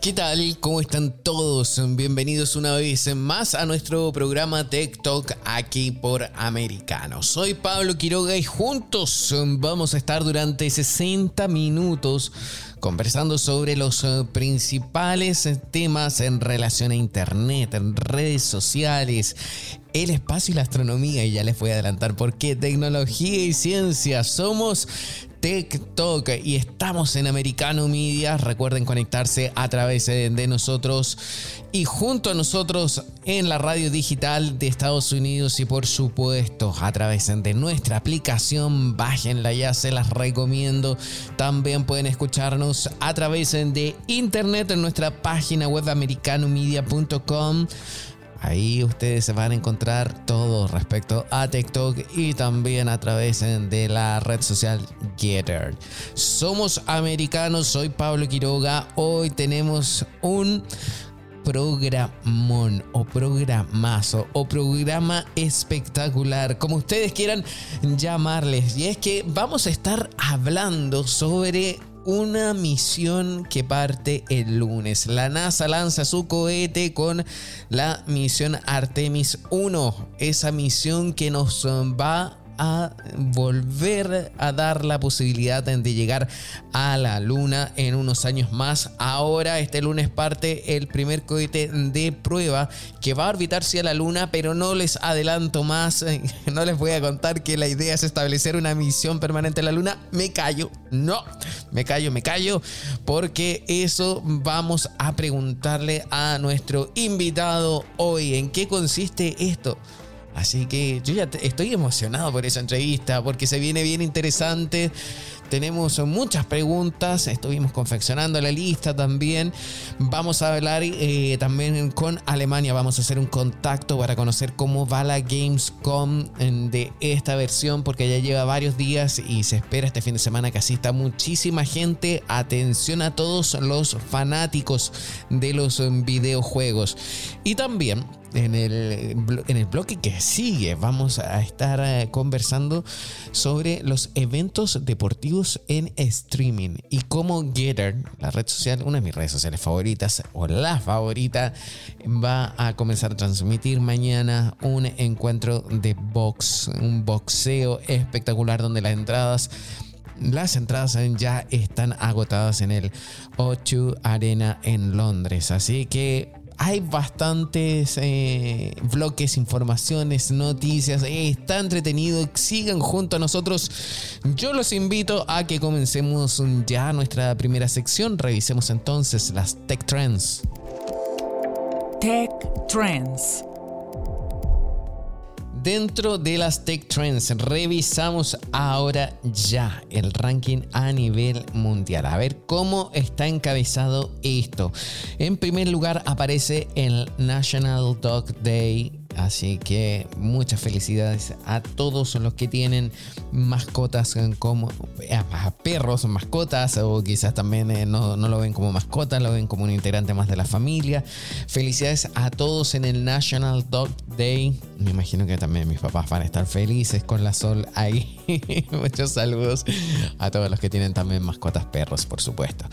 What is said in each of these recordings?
¿Qué tal? ¿Cómo están todos? Bienvenidos una vez más a nuestro programa Tech Talk aquí por Americano. Soy Pablo Quiroga y juntos vamos a estar durante 60 minutos conversando sobre los eh, principales temas en relación a Internet, en redes sociales, el espacio y la astronomía. Y ya les voy a adelantar por qué tecnología y ciencia somos TikTok y estamos en Americano Media. Recuerden conectarse a través de nosotros y junto a nosotros en la radio digital de Estados Unidos y por supuesto a través de nuestra aplicación. Bájenla ya, se las recomiendo. También pueden escucharnos a través de internet en nuestra página web americanomedia.com. Ahí ustedes se van a encontrar todo respecto a TikTok y también a través de la red social Getter. Somos americanos, soy Pablo Quiroga. Hoy tenemos un programón o programazo o programa espectacular, como ustedes quieran llamarles. Y es que vamos a estar hablando sobre una misión que parte el lunes. La NASA lanza su cohete con la misión Artemis 1. Esa misión que nos va a volver a dar la posibilidad de llegar a la luna en unos años más. Ahora este lunes parte el primer cohete de prueba que va a orbitar hacia la luna, pero no les adelanto más, no les voy a contar que la idea es establecer una misión permanente en la luna. Me callo, no, me callo, me callo, porque eso vamos a preguntarle a nuestro invitado hoy. ¿En qué consiste esto? Así que yo ya estoy emocionado por esa entrevista porque se viene bien interesante. Tenemos muchas preguntas, estuvimos confeccionando la lista también. Vamos a hablar eh, también con Alemania, vamos a hacer un contacto para conocer cómo va la Gamescom de esta versión, porque ya lleva varios días y se espera este fin de semana que asista muchísima gente. Atención a todos los fanáticos de los videojuegos. Y también en el, en el bloque que sigue vamos a estar eh, conversando sobre los eventos deportivos en streaming y cómo Getter, la red social, una de mis redes sociales favoritas o la favorita, va a comenzar a transmitir mañana un encuentro de box, un boxeo espectacular donde las entradas las entradas ya están agotadas en el O2 Arena en Londres. Así que hay bastantes eh, bloques, informaciones, noticias. está entretenido. Sigan junto a nosotros. Yo los invito a que comencemos ya nuestra primera sección. Revisemos entonces las Tech Trends. Tech Trends. Dentro de las Tech Trends, revisamos ahora ya el ranking a nivel mundial. A ver cómo está encabezado esto. En primer lugar aparece el National Dog Day Así que muchas felicidades a todos los que tienen mascotas como eh, perros, mascotas, o quizás también eh, no, lo ven como mascotas, lo ven como un integrante más de la familia. Felicidades a todos en el National Dog Day. Me imagino que también mis papás van a estar felices con la sol ahí. Muchos saludos a todos los que tienen también mascotas perros, por supuesto.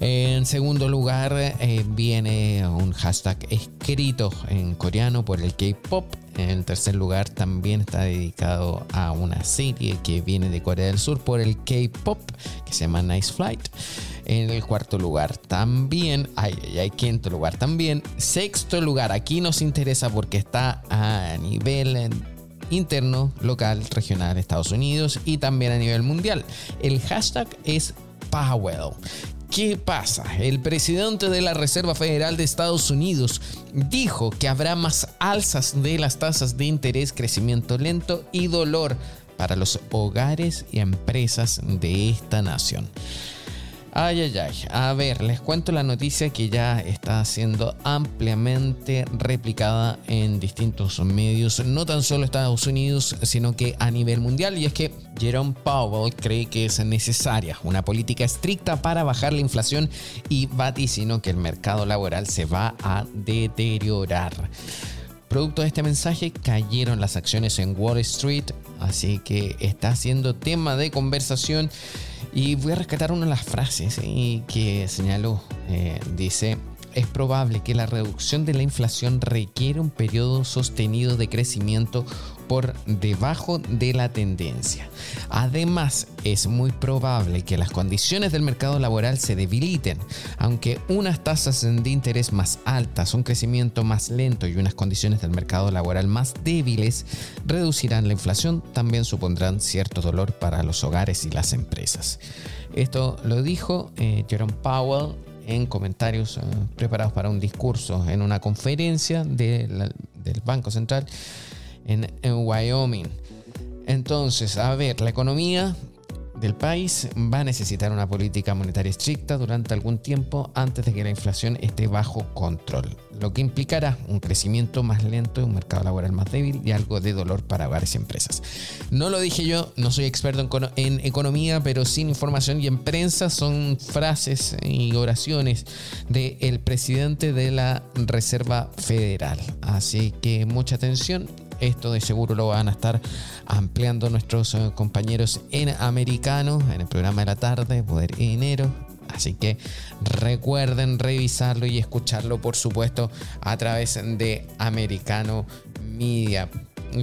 En segundo lugar, eh, viene un hashtag escrito en coreano por el que pop. En tercer lugar también está dedicado a una serie que viene de Corea del Sur por el K-Pop que se llama Nice Flight. En el cuarto lugar también, hay, hay quinto lugar también. Sexto lugar, aquí nos interesa porque está a nivel interno, local, regional, Estados Unidos y también a nivel mundial. El hashtag es Powell. ¿Qué pasa? El presidente de la Reserva Federal de Estados Unidos dijo que habrá más alzas de las tasas de interés, crecimiento lento y dolor para los hogares y empresas de esta nación. Ay, ay, ay. A ver, les cuento la noticia que ya está siendo ampliamente replicada en distintos medios, no tan solo Estados Unidos, sino que a nivel mundial. Y es que Jerome Powell cree que es necesaria una política estricta para bajar la inflación y vaticinó que el mercado laboral se va a deteriorar. Producto de este mensaje cayeron las acciones en Wall Street, así que está siendo tema de conversación y voy a rescatar una de las frases eh, que señaló. Eh, dice, es probable que la reducción de la inflación requiere un periodo sostenido de crecimiento por debajo de la tendencia. Además, es muy probable que las condiciones del mercado laboral se debiliten, aunque unas tasas de interés más altas, un crecimiento más lento y unas condiciones del mercado laboral más débiles reducirán la inflación, también supondrán cierto dolor para los hogares y las empresas. Esto lo dijo eh, Jerome Powell en comentarios eh, preparados para un discurso en una conferencia del Banco Central en, Wyoming. Entonces, a ver, la economía del país va a necesitar una política monetaria estricta durante algún tiempo antes de que la inflación esté bajo control, lo que implicará un crecimiento más lento, un mercado laboral más débil y algo de dolor para varias empresas. No lo dije yo, no soy experto en, economía, pero sin información y en prensa son frases y oraciones del presidente de la Reserva Federal. Así que mucha atención esto de seguro lo van a estar ampliando nuestros eh, compañeros en americano en el programa de la tarde, Poder y Dinero. Así que recuerden revisarlo y escucharlo, por supuesto, a través de Americano Media.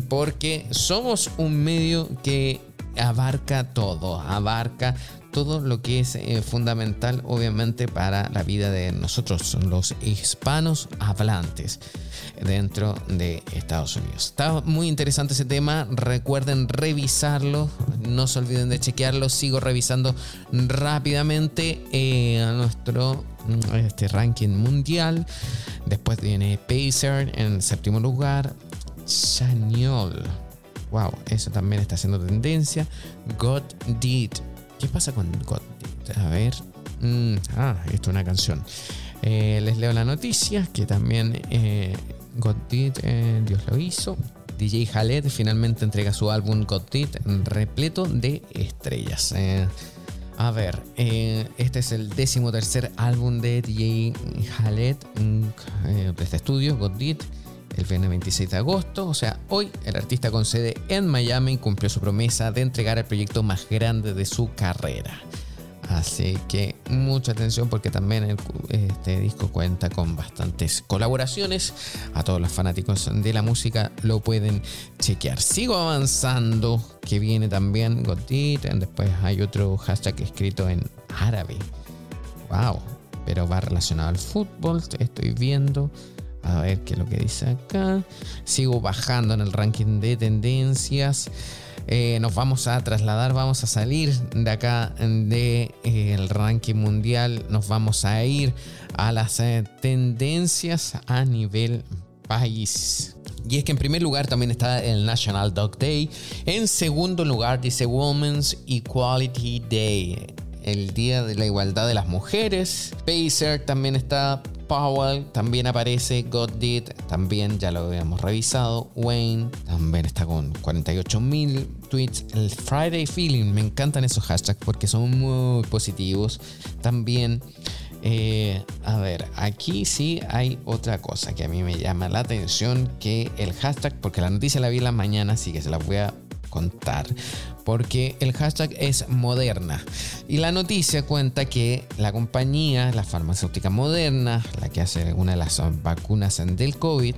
Porque somos un medio que abarca todo, abarca todo lo que es eh, fundamental obviamente para la vida de nosotros, los hispanos hablantes dentro de Estados Unidos. Está muy interesante ese tema, recuerden revisarlo, no se olviden de chequearlo, sigo revisando rápidamente eh, a nuestro este ranking mundial. Después viene Pacer en séptimo lugar, Chaniol. Wow, eso también está haciendo tendencia. God Did ¿Qué pasa con God? A ver. Mm, ah, esto es una canción. Eh, les leo la noticia que también eh, eh, Dios lo hizo. DJ Khaled finalmente entrega su álbum God Did repleto de estrellas. a ver, este es el décimo tercer álbum de DJ Khaled de este estudio, God Did el viernes 26 de agosto, o sea, hoy el artista con sede en Miami cumplió su promesa de entregar el proyecto más grande de su carrera. Así que mucha atención porque también este disco cuenta con bastantes colaboraciones. A todos los fanáticos de la música lo pueden chequear. Sigo avanzando, que viene también Godit. Después hay otro hashtag escrito en árabe. Wow, pero va relacionado al fútbol. Estoy viendo. A ver qué es lo que dice acá. Sigo bajando en el ranking de tendencias. Eh, nos vamos a trasladar, vamos a salir de acá del de, eh, ranking mundial. Nos vamos a ir a las eh, tendencias a nivel país. Y es que en primer lugar también está el National Dog Day. En segundo lugar dice Women's Equality Day el Día de la Igualdad de las Mujeres. Pacer también está Powell también aparece, God Did también ya lo habíamos revisado, Wayne también está con 48.000 tweets, el Friday Feeling, me encantan esos hashtags porque son muy positivos. También, eh, a ver, aquí sí hay otra cosa que a mí me llama la atención, que el hashtag, porque la noticia la vi en la mañana, así que se la voy a porque el hashtag es Moderna. Y la noticia cuenta que la compañía, la farmacéutica Moderna, la que hace una de las vacunas del COVID,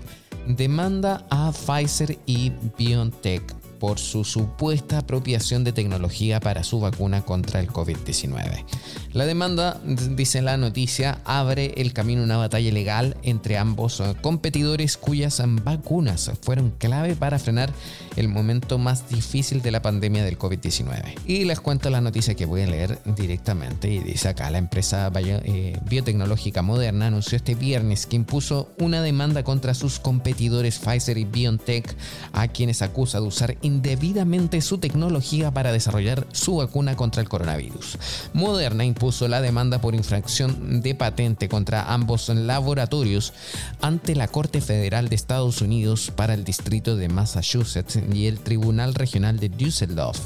demanda a Pfizer y BioNTech por su supuesta apropiación de tecnología para su vacuna contra el COVID-19. La demanda, dice la noticia, abre el camino a una batalla legal entre ambos competidores cuyas vacunas fueron clave para frenar el momento más difícil de la pandemia del COVID-19. Y les cuento la noticia que voy a leer directamente y dice acá, la empresa eh, biotecnológica Moderna anunció este viernes que impuso una demanda contra sus competidores Pfizer y BioNTech a quienes acusa de usar indebidamente su tecnología para desarrollar su vacuna contra el coronavirus. Moderna impuso la demanda por infracción de patente contra ambos laboratorios ante la Corte Federal de Estados Unidos para el Distrito de Massachusetts y el Tribunal Regional de Düsseldorf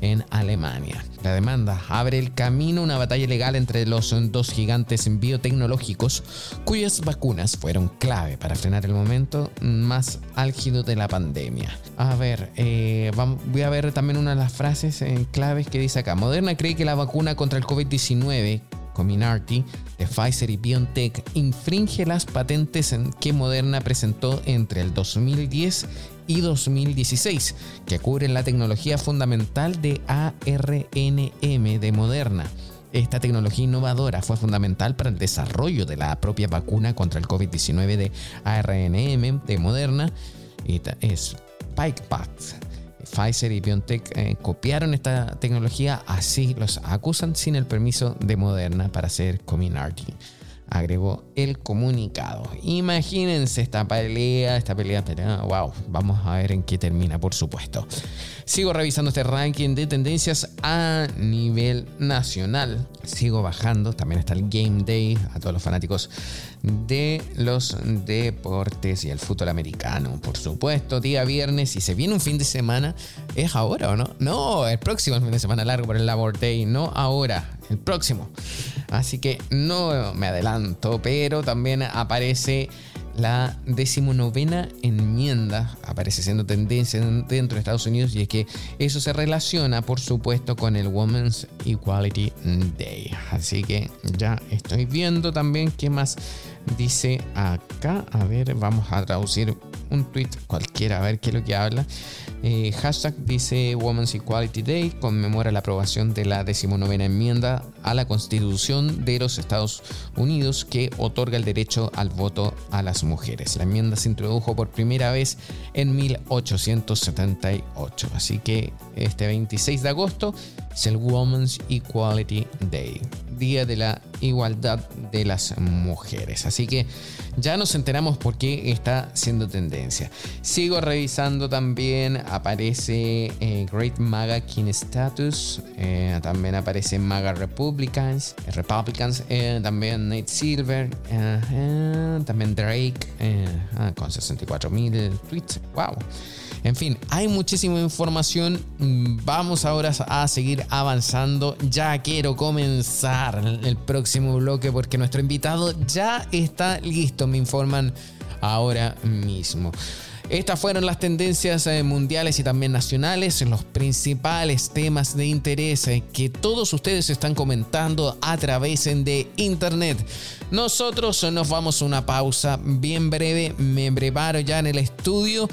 en Alemania. La demanda abre el camino a una batalla legal entre los dos gigantes biotecnológicos cuyas vacunas fueron clave para frenar el momento más álgido de la pandemia. A ver, eh, voy a ver también una de las frases eh, claves que dice acá. Moderna cree que la vacuna contra el COVID-19 Comirnaty de Pfizer y BioNTech infringe las patentes que Moderna presentó entre el 2010 y 2016, que cubren la tecnología fundamental de ARNM de Moderna. Esta tecnología innovadora fue fundamental para el desarrollo de la propia vacuna contra el COVID-19 de ARNM de Moderna y es Spikevax. Pfizer y BioNTech eh, copiaron esta tecnología, así los acusan sin el permiso de Moderna para hacer Comirnaty agregó el comunicado. Imagínense esta pelea, esta pelea, pelea, wow, vamos a ver en qué termina, por supuesto. Sigo revisando este ranking de tendencias a nivel nacional. Sigo bajando, también está el Game Day a todos los fanáticos de los deportes y el fútbol americano, por supuesto, día viernes y se viene un fin de semana, ¿es ahora o no? No, el próximo fin de semana largo por el Labor Day, no ahora, el próximo. Así que no me adelanto, pero también aparece la decimonovena enmienda aparece siendo tendencia dentro de Estados Unidos y es que eso se relaciona por supuesto con el Women's Equality Day. Así que ya estoy viendo también qué más dice acá. A ver, vamos a traducir un tweet cualquiera a ver qué es lo que habla. Eh, hashtag dice Women's Equality Day conmemora la aprobación de la decimonovena enmienda a la Constitución de los Estados Unidos que otorga el derecho al voto a las mujeres. La enmienda se introdujo por primera vez en 1878. Así que este 26 de agosto es el Women's Equality Day, Día de la Igualdad de las Mujeres. Así que ya nos enteramos por qué está siendo tendencia. Sigo revisando también, aparece eh, Great Maga King Status, eh, también aparece Maga Republicans, Republicans, eh, también Nate Silver, también Drake ah, con 64 mil tweets. ¡Wow! En fin, hay muchísima información. Vamos ahora a seguir avanzando. Ya quiero comenzar el próximo bloque porque nuestro invitado ya está listo, me informan ahora mismo. Estas fueron las tendencias eh, mundiales y también nacionales, los principales temas de interés eh, que todos ustedes están comentando a través de internet. Nosotros nos vamos a una pausa bien breve, me preparo ya en el estudio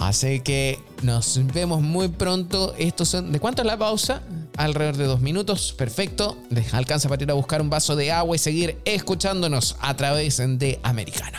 Así que nos vemos muy pronto. Estos son, ¿De cuánto es la pausa? Alrededor de dos minutos. Perfecto. Alcanza para ir a buscar un vaso de agua y seguir escuchándonos a través de Americano.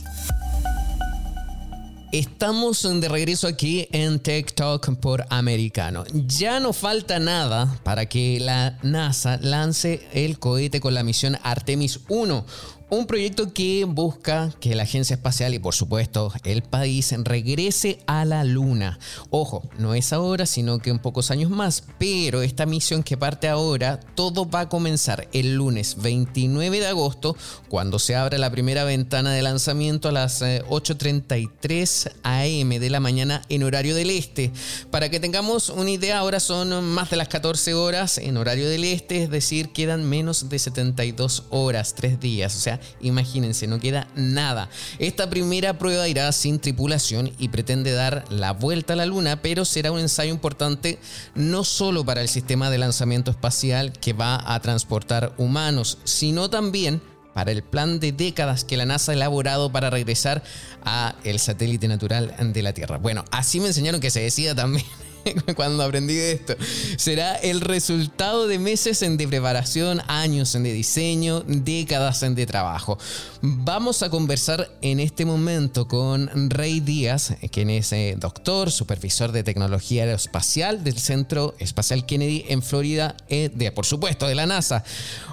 Estamos de regreso aquí en Tech Talk por Americano. Ya no falta nada para que la NASA lance el cohete con la misión Artemis 1, un proyecto que busca que la agencia espacial y por supuesto el país regrese a la Luna. Ojo, no es ahora, sino que en pocos años más, pero esta misión que parte ahora, todo va a comenzar el lunes 29 de agosto, cuando se abra la primera ventana de lanzamiento a las 8.33 eh, am de la mañana en horario del este. Para que tengamos una idea, ahora son más de las 14 horas en horario del este, es decir, quedan menos de 72 horas, 3 días. O sea, Imagínense, no queda nada. Esta primera prueba irá sin tripulación y pretende dar la vuelta a la Luna, pero será un ensayo importante no solo para el sistema de lanzamiento espacial que va a transportar humanos, sino también para el plan de décadas que la NASA ha elaborado para regresar a el satélite natural de la Tierra. Bueno, así me enseñaron que se decía también cuando aprendí de esto. Será el resultado de meses de preparación, años de diseño, décadas de trabajo. Vamos a conversar en este momento con Rey Díaz, quien es eh, doctor, supervisor de tecnología aeroespacial del Centro Espacial Kennedy en Florida, eh, de, por supuesto, de la NASA.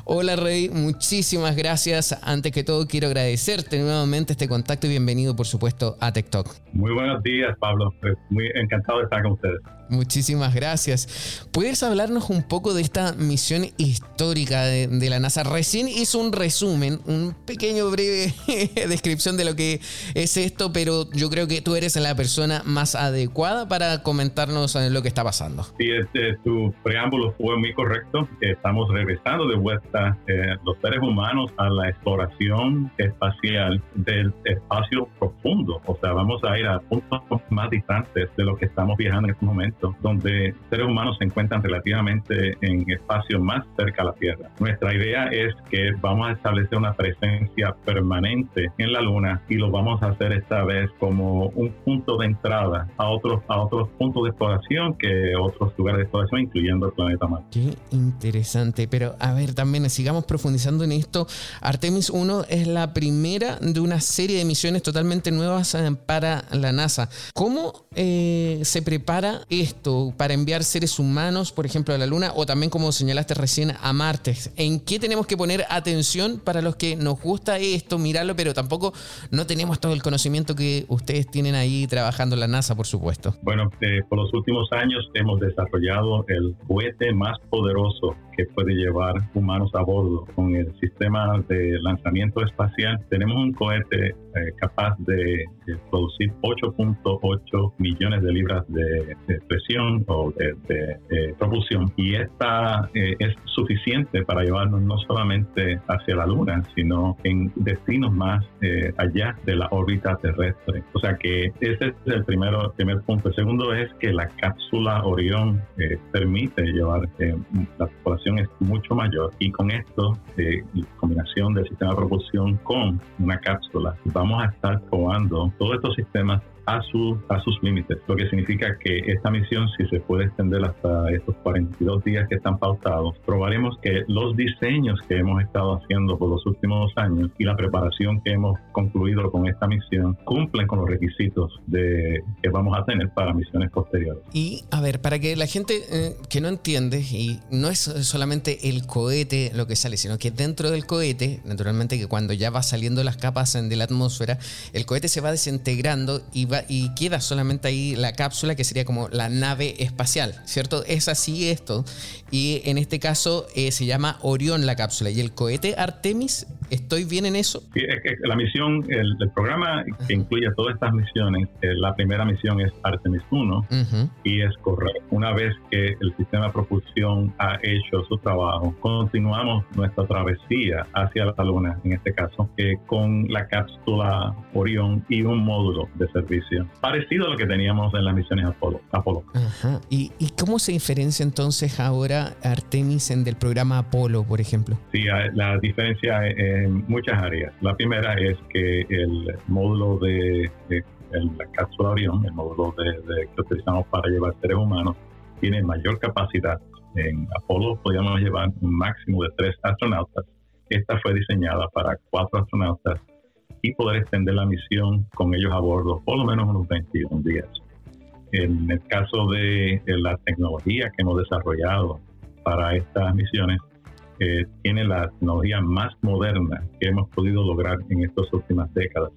Hola Rey, muchísimas gracias. Antes que todo, quiero agradecerte nuevamente este contacto y bienvenido, por supuesto, a TikTok. Muy buenos días, Pablo. Muy encantado de estar con ustedes. Muchísimas gracias. ¿Puedes hablarnos un poco de esta misión histórica de, la NASA? Recién hizo un resumen, un pequeño breve descripción de lo que es esto, pero yo creo que tú eres la persona más adecuada para comentarnos lo que está pasando. Sí, este, tu preámbulo fue muy correcto. Estamos regresando de vuelta eh, los seres humanos a la exploración espacial del espacio profundo. O sea, vamos a ir a puntos más distantes de lo que estamos viajando en este momento donde seres humanos se encuentran relativamente en espacios más cerca a la Tierra. Nuestra idea es que vamos a establecer una presencia permanente en la Luna y lo vamos a hacer esta vez como un punto de entrada a otros, a otros puntos de exploración que otros lugares de exploración, incluyendo el planeta Marte. Qué interesante, pero a ver, también sigamos profundizando en esto. Artemis 1 es la primera de una serie de misiones totalmente nuevas eh, para la NASA. ¿Cómo eh, se prepara esto para enviar seres humanos, por ejemplo, a la Luna o también, como señalaste recién, a Marte? ¿En qué tenemos que poner atención para los que nos gusta esto, mirarlo, pero tampoco no tenemos todo el conocimiento que ustedes tienen ahí trabajando en la NASA, por supuesto? Bueno, eh, por los últimos años hemos desarrollado el cohete más poderoso que puede llevar humanos a bordo. Con el sistema de lanzamiento espacial tenemos un cohete eh, capaz de, producir 8.8 millones de libras de, presión o de, propulsión y esta eh, es suficiente para llevarnos no solamente hacia la Luna, sino en destinos más eh, allá de la órbita terrestre. O sea que ese es el primero, primer punto. El segundo es que la cápsula Orión permite llevar la población es mucho mayor y con esto, eh, combinación del sistema de propulsión con una cápsula, vamos a estar probando todos estos sistemas a, su, a sus límites, lo que significa que esta misión, si se puede extender hasta estos 42 días que están pautados, probaremos que los diseños que hemos estado haciendo por los últimos años y la preparación que hemos concluido con esta misión cumplen con los requisitos de, que vamos a tener para misiones posteriores. Y a ver, para que la gente eh, que no entiende, y no es solamente el cohete lo que sale, sino que dentro del cohete, naturalmente que cuando ya va saliendo las capas de la atmósfera, el cohete se va desintegrando y va y queda solamente ahí la cápsula que sería como la nave espacial, ¿cierto? Es así esto. Y en este caso eh, se llama Orión la cápsula. Y el cohete Artemis ¿Estoy bien en eso? Sí, es que la misión, el, programa que incluye todas estas misiones, eh, la primera misión es Artemis 1 y es correcto. Una vez que el sistema de propulsión ha hecho su trabajo, continuamos nuestra travesía hacia la Luna, en este caso, eh, con la cápsula Orión y un módulo de servicio, parecido a lo que teníamos en las misiones Apolo. Apolo. ¿Y, ¿Y cómo se diferencia entonces ahora Artemis en del programa Apolo, por ejemplo? Sí, la diferencia muchas áreas. La primera es que el módulo de, la cápsula Orión, el módulo de, que utilizamos para llevar seres humanos, tiene mayor capacidad. En Apolo podíamos llevar un máximo de tres astronautas. Esta fue diseñada para cuatro astronautas y poder extender la misión con ellos a bordo por lo menos unos 21 días. En el caso de la tecnología que hemos desarrollado para estas misiones, tiene la tecnología más moderna que hemos podido lograr en estas últimas décadas.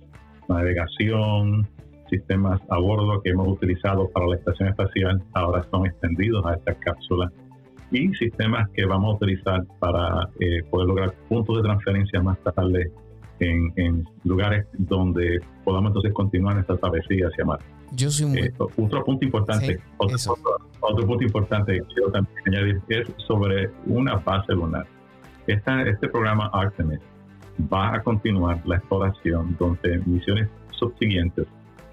Navegación, sistemas a bordo que hemos utilizado para la estación espacial ahora son extendidos a esta cápsula y sistemas que vamos a utilizar para eh, poder lograr puntos de transferencia más tarde en, lugares donde podamos entonces continuar esta travesía hacia Marte. Yo soy muy... Eh, otro punto importante, otro, otro, punto importante que quiero también añadir es sobre una base lunar. Esta, este programa Artemis va a continuar la exploración donde misiones subsiguientes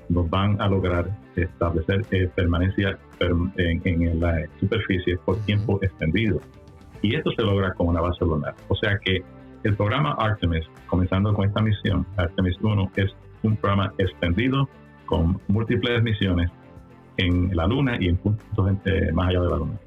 nos van a lograr establecer eh, permanencia en, en, la superficie por tiempo extendido. Y esto se logra con una base lunar. O sea que el programa Artemis, comenzando con esta misión, Artemis 1, es un programa extendido con múltiples misiones en la Luna y en puntos más allá de la Luna.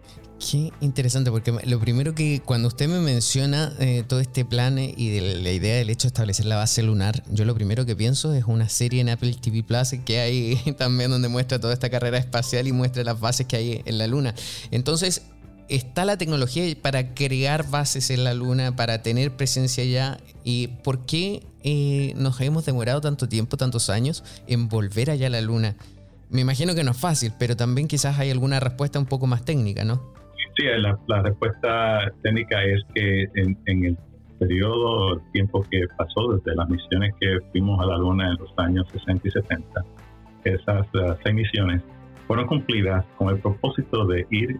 Qué interesante, porque lo primero que cuando usted me menciona eh, todo este plan y de la idea del hecho de establecer la base lunar, yo lo primero que pienso es una serie en Apple TV Plus que hay también donde muestra toda esta carrera espacial y muestra las bases que hay en la Luna. Entonces, está la tecnología para crear bases en la Luna, para tener presencia allá. ¿Y por qué eh, nos hemos demorado tanto tiempo, tantos años, en volver allá a la Luna? Me imagino que no es fácil, pero también quizás hay alguna respuesta un poco más técnica, ¿no? Sí, la, respuesta técnica es que en, el periodo, el tiempo que pasó desde las misiones que fuimos a la Luna en los años 60 y 70, esas seis misiones fueron cumplidas con el propósito de ir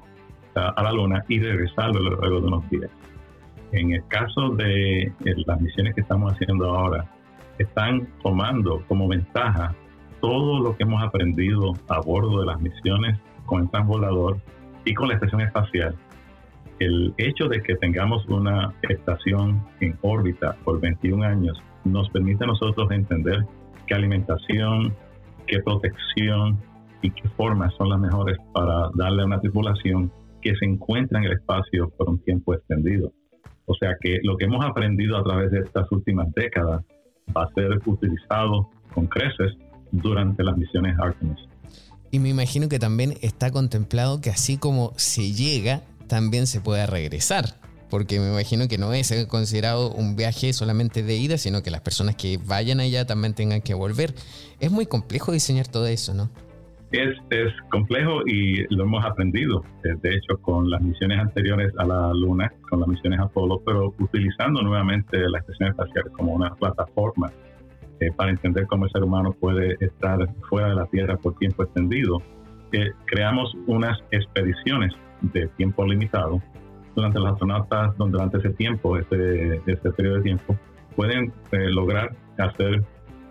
a la Luna y regresar luego de unos días. En el caso de eh, las misiones que estamos haciendo ahora, están tomando como ventaja todo lo que hemos aprendido a bordo de las misiones con el transbordador y con la estación espacial. El hecho de que tengamos una estación en órbita por 21 años nos permite a nosotros entender qué alimentación, qué protección y qué formas son las mejores para darle a una tripulación que se encuentra en el espacio por un tiempo extendido. O sea que lo que hemos aprendido a través de estas últimas décadas va a ser utilizado con creces durante las misiones Artemis. Y me imagino que también está contemplado que así como se llega, también se pueda regresar. Porque me imagino que no es considerado un viaje solamente de ida, sino que las personas que vayan allá también tengan que volver. Es muy complejo diseñar todo eso, ¿no? Es, es complejo y lo hemos aprendido, eh, de hecho, con las misiones anteriores a la Luna, con las misiones Apolo, pero utilizando nuevamente la estación espacial como una plataforma eh, para entender cómo el ser humano puede estar fuera de la Tierra por tiempo extendido. Eh, creamos unas expediciones de tiempo limitado durante los astronautas, durante ese tiempo, ese, ese periodo de tiempo, pueden lograr hacer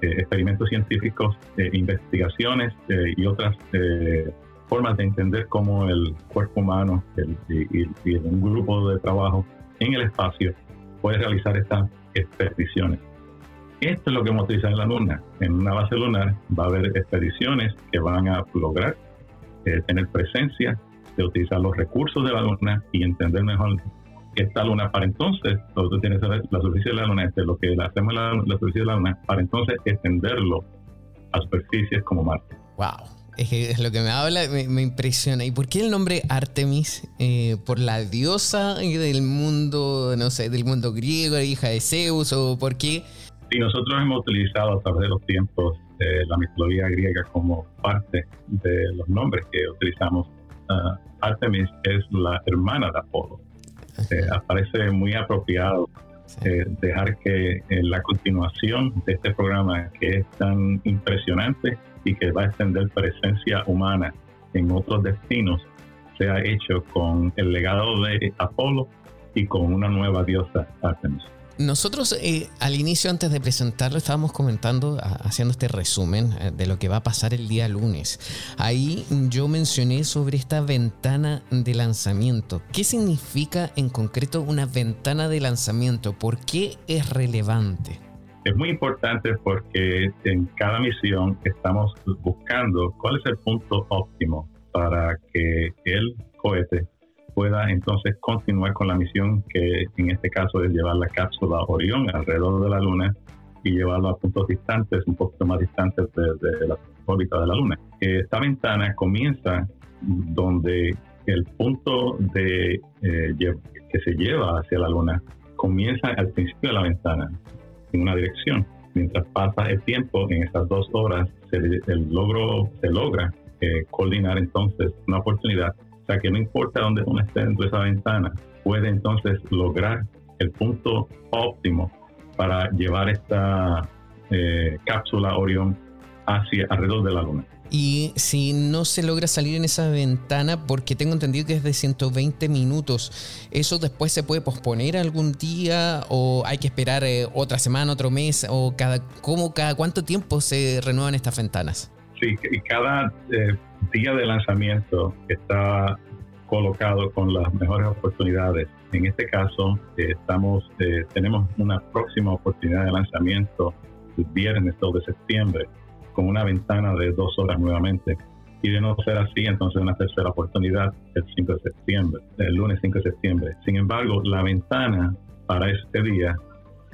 eh, experimentos científicos, eh, investigaciones eh, y otras formas de entender cómo el cuerpo humano y, un grupo de trabajo en el espacio puede realizar estas expediciones. Esto es lo que utilizado en la Luna. En una base lunar va a haber expediciones que van a lograr tener presencia de utilizar los recursos de la Luna y entender mejor esta luna para entonces, nosotros tienes la superficie de la luna, este, lo que hacemos la, la superficie de la luna, para entonces extenderlo a superficies como Marte. ¡Wow! Es, lo que me habla, me, impresiona. ¿Y por qué el nombre Artemis? Eh, ¿Por la diosa del mundo, no sé, del mundo griego, hija de Zeus, o por qué? Sí, nosotros hemos utilizado a través de los tiempos eh, la mitología griega como parte de los nombres que utilizamos. Uh, Artemis es la hermana de Apolo. aparece muy apropiado eh, dejar que la continuación de este programa que es tan impresionante y que va a extender presencia humana en otros destinos sea hecho con el legado de Apolo y con una nueva diosa Artemis. Nosotros eh, al inicio, antes de presentarlo, estábamos comentando, haciendo este resumen eh, de lo que va a pasar el día lunes. Ahí yo mencioné sobre esta ventana de lanzamiento. ¿Qué significa en concreto una ventana de lanzamiento? ¿Por qué es relevante? Es muy importante porque en cada misión estamos buscando cuál es el punto óptimo para que el cohete pueda entonces continuar con la misión que en este caso es llevar la cápsula Orión alrededor de la Luna y llevarlo a puntos distantes, un poquito más distantes de, la órbita de la Luna. Esta ventana comienza donde el punto de, eh, que se lleva hacia la Luna comienza al principio de la ventana, en una dirección. Mientras pasa el tiempo, en esas dos horas, se, el logro, se logra eh, coordinar entonces una oportunidad que no importa dónde uno esté dentro de esa ventana, puede entonces lograr el punto óptimo para llevar esta eh, cápsula Orión hacia alrededor de la Luna. Y si no se logra salir en esa ventana, porque tengo entendido que es de 120 minutos, ¿eso después se puede posponer algún día o hay que esperar eh, otra semana, otro mes? ¿O cada, cómo, cada cuánto tiempo se renuevan estas ventanas? Sí, y cada eh, día de lanzamiento está colocado con las mejores oportunidades. En este caso, eh, estamos, eh, tenemos una próxima oportunidad de lanzamiento el viernes 2 de septiembre, con una ventana de dos horas nuevamente. Y de no ser así, entonces una tercera oportunidad el 5 de septiembre, el lunes 5 de septiembre. Sin embargo, la ventana para este día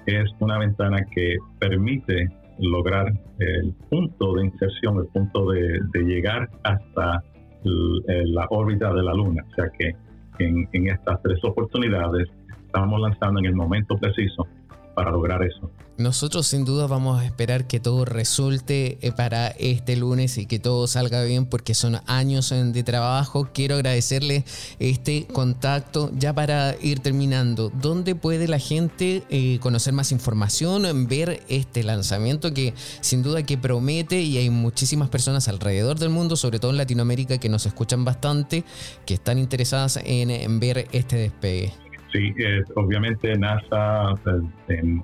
es una ventana que permite lograr el punto de inserción, el punto de, llegar hasta la órbita de la Luna. O sea que en, en estas tres oportunidades estamos lanzando en el momento preciso para lograr eso. Nosotros sin duda vamos a esperar que todo resulte eh, para este lunes y que todo salga bien porque son años de trabajo. Quiero agradecerle este contacto ya para ir terminando. ¿Dónde puede la gente eh, conocer más información, ver este lanzamiento que sin duda que promete y hay muchísimas personas alrededor del mundo, sobre todo en Latinoamérica, que nos escuchan bastante, que están interesadas en ver este despegue? Sí, eh, obviamente NASA pues, en,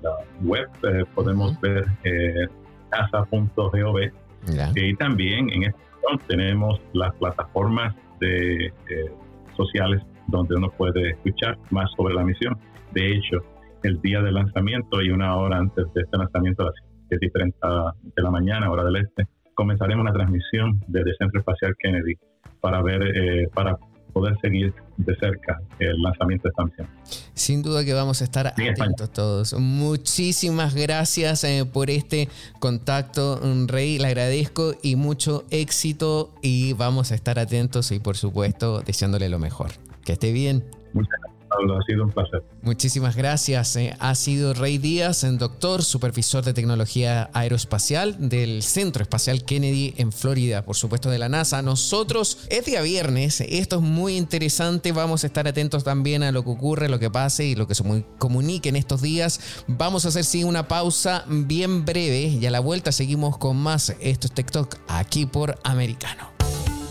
la web eh, podemos ver eh, nasa.gov y también en este tenemos las plataformas de sociales donde uno puede escuchar más sobre la misión. De hecho, el día del lanzamiento y una hora antes de este lanzamiento a las 7 y 30 de la mañana, hora del este, comenzaremos una transmisión desde el Centro Espacial Kennedy para ver, para poder seguir de cerca el lanzamiento de esta misión. Sin duda que vamos a estar atentos todos. Muchísimas gracias eh, por este contacto, Rey. Le agradezco y mucho éxito y vamos a estar atentos y por supuesto deseándole lo mejor. Que esté bien. Muchas gracias ha sido un placer. Muchísimas gracias. Eh. Ha sido Rey Díaz, doctor, supervisor de tecnología aeroespacial del Centro Espacial Kennedy en Florida, por supuesto de la NASA. Nosotros es día viernes, esto es muy interesante, vamos a estar atentos también a lo que ocurre, lo que pase y lo que se comunique en estos días. Vamos a hacer sí una pausa bien breve y a la vuelta seguimos con más. Esto es TikTok aquí por Americano.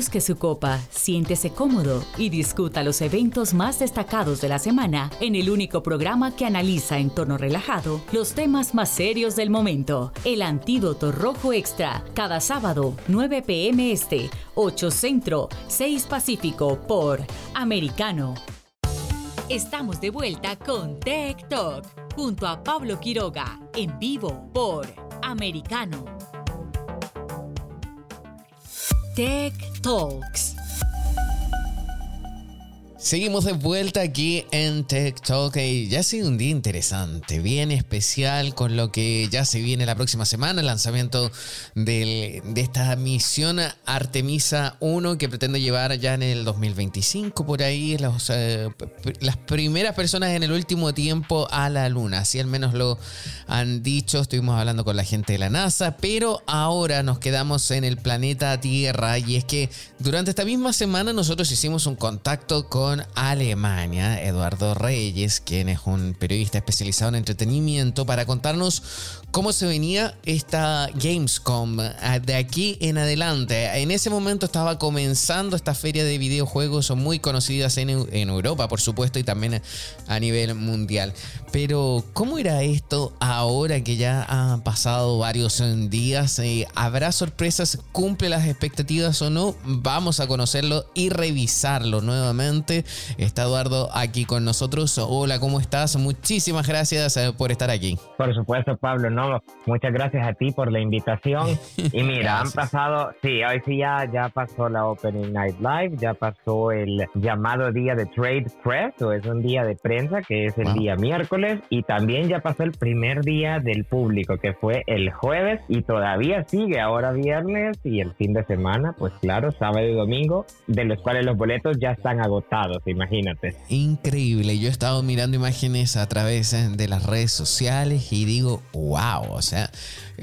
Busque su copa, siéntese cómodo y discuta los eventos más destacados de la semana en el único programa que analiza en tono relajado los temas más serios del momento. El Antídoto Rojo Extra, cada sábado, 9 pm este, 8 Centro, 6 Pacífico por Americano. Estamos de vuelta con Tech Talk junto a Pablo Quiroga en vivo por Americano. Tech Talks. Seguimos de vuelta aquí en Talk y ya ha sido un día interesante, bien especial con lo que ya se viene la próxima semana, el lanzamiento de esta misión Artemisa 1 que pretende llevar ya en el 2025 por ahí eh, las primeras personas en el último tiempo a la luna, así al menos lo han dicho, estuvimos hablando con la gente de la NASA, pero ahora nos quedamos en el planeta Tierra y es que durante esta misma semana nosotros hicimos un contacto con Alemania, Eduardo Reyes, quien es un periodista especializado en entretenimiento, para contarnos cómo se venía esta Gamescom ah, de aquí en adelante. En ese momento estaba comenzando esta feria de videojuegos muy conocidas en, Europa, por supuesto, y también a nivel mundial. Pero, ¿cómo era esto ahora que ya han pasado varios días? Eh, ¿Habrá sorpresas? ¿Cumple las expectativas o no? Vamos a conocerlo y revisarlo nuevamente. Está Eduardo aquí con nosotros. Hola, ¿cómo estás? Muchísimas gracias eh, por estar aquí. Por supuesto, Pablo. No, muchas gracias a ti por la invitación. Y mira, han pasado, sí, hoy sí ya, ya pasó la Opening Night Live, ya pasó el llamado día de Trade Press, o es un día de prensa, que es el día miércoles y también ya pasó el primer día del público que fue el jueves y todavía sigue ahora viernes y el fin de semana, pues claro, sábado y domingo, de los cuales los boletos ya están agotados, imagínate. Increíble, yo he estado mirando imágenes a través eh, de las redes sociales y digo, wow, o sea,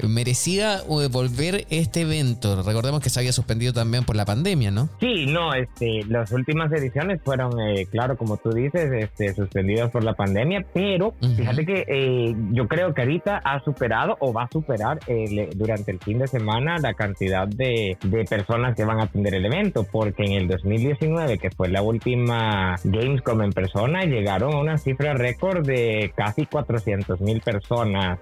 merecía eh, volver este evento. Recordemos que se había suspendido también por la pandemia, ¿no? Sí, no, este, las últimas ediciones fueron, eh, claro, como tú dices, este, suspendidas por la pandemia, pero fíjate que eh, yo creo que ahorita ha superado o va a superar durante el fin de semana la cantidad de, de, personas que van a atender el evento, porque en el 2019, que fue la última Gamescom en persona, llegaron a una cifra récord de casi 400 mil personas